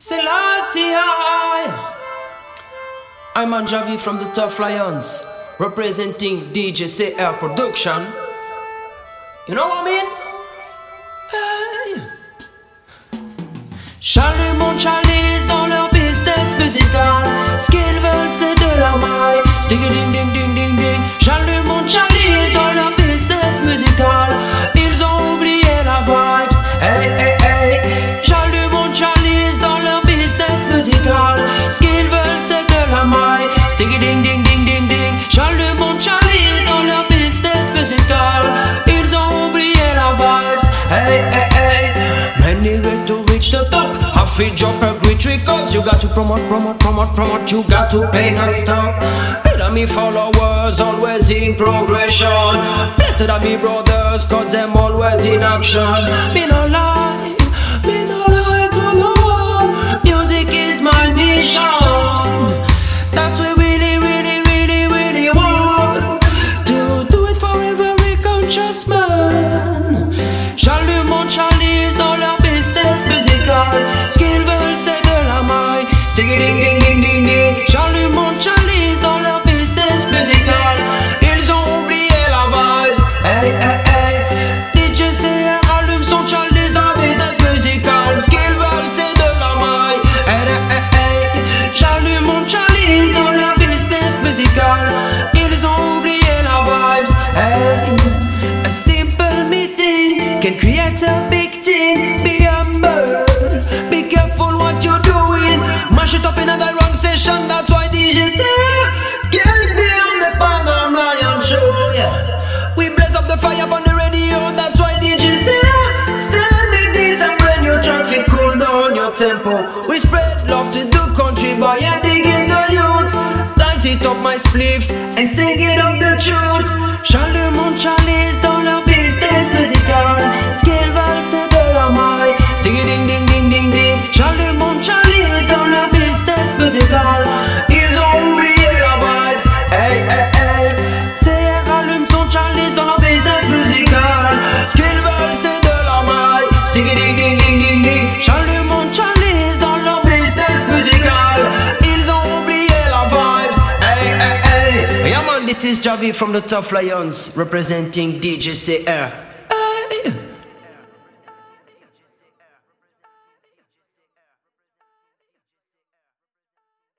Selassie I. I'm Anjavi from the Tough Lions, representing DJ C-AIR Production. You know what I mean? Hey. J'allume mon chalice dans leur business musical. Ce qu'ils veulent, c'est de la maille. Stiggy ding ding. Hey, hey, hey. Many way to reach the top. Half it drop a great records. You got to promote, promote, promote, promote. You got to pay non-stop. Better me followers, always in progression. Blessed are me brothers, cause them always in action. Me no can create a big thing. Be humble, be careful what you're doing. Mash it up in another wrong session, that's why DJ say, Girls be on the Panam Lion Show, yeah. We blaze up the fire on the radio, that's why DJ say, Send me this and when your traffic cool down your tempo. We spread love to the country boy and dig into youth. Light it up my spliff and sing it up the truth. J'allume mon chalice Stiggy ding ding ding ding ding. J'allume mon chalice dans leur business musical. Ils ont oublié la vibes. Hey, hey, hey. Yeah, man, this is Jahvie from the Tough Lions representing DJ C-AIR. Hey.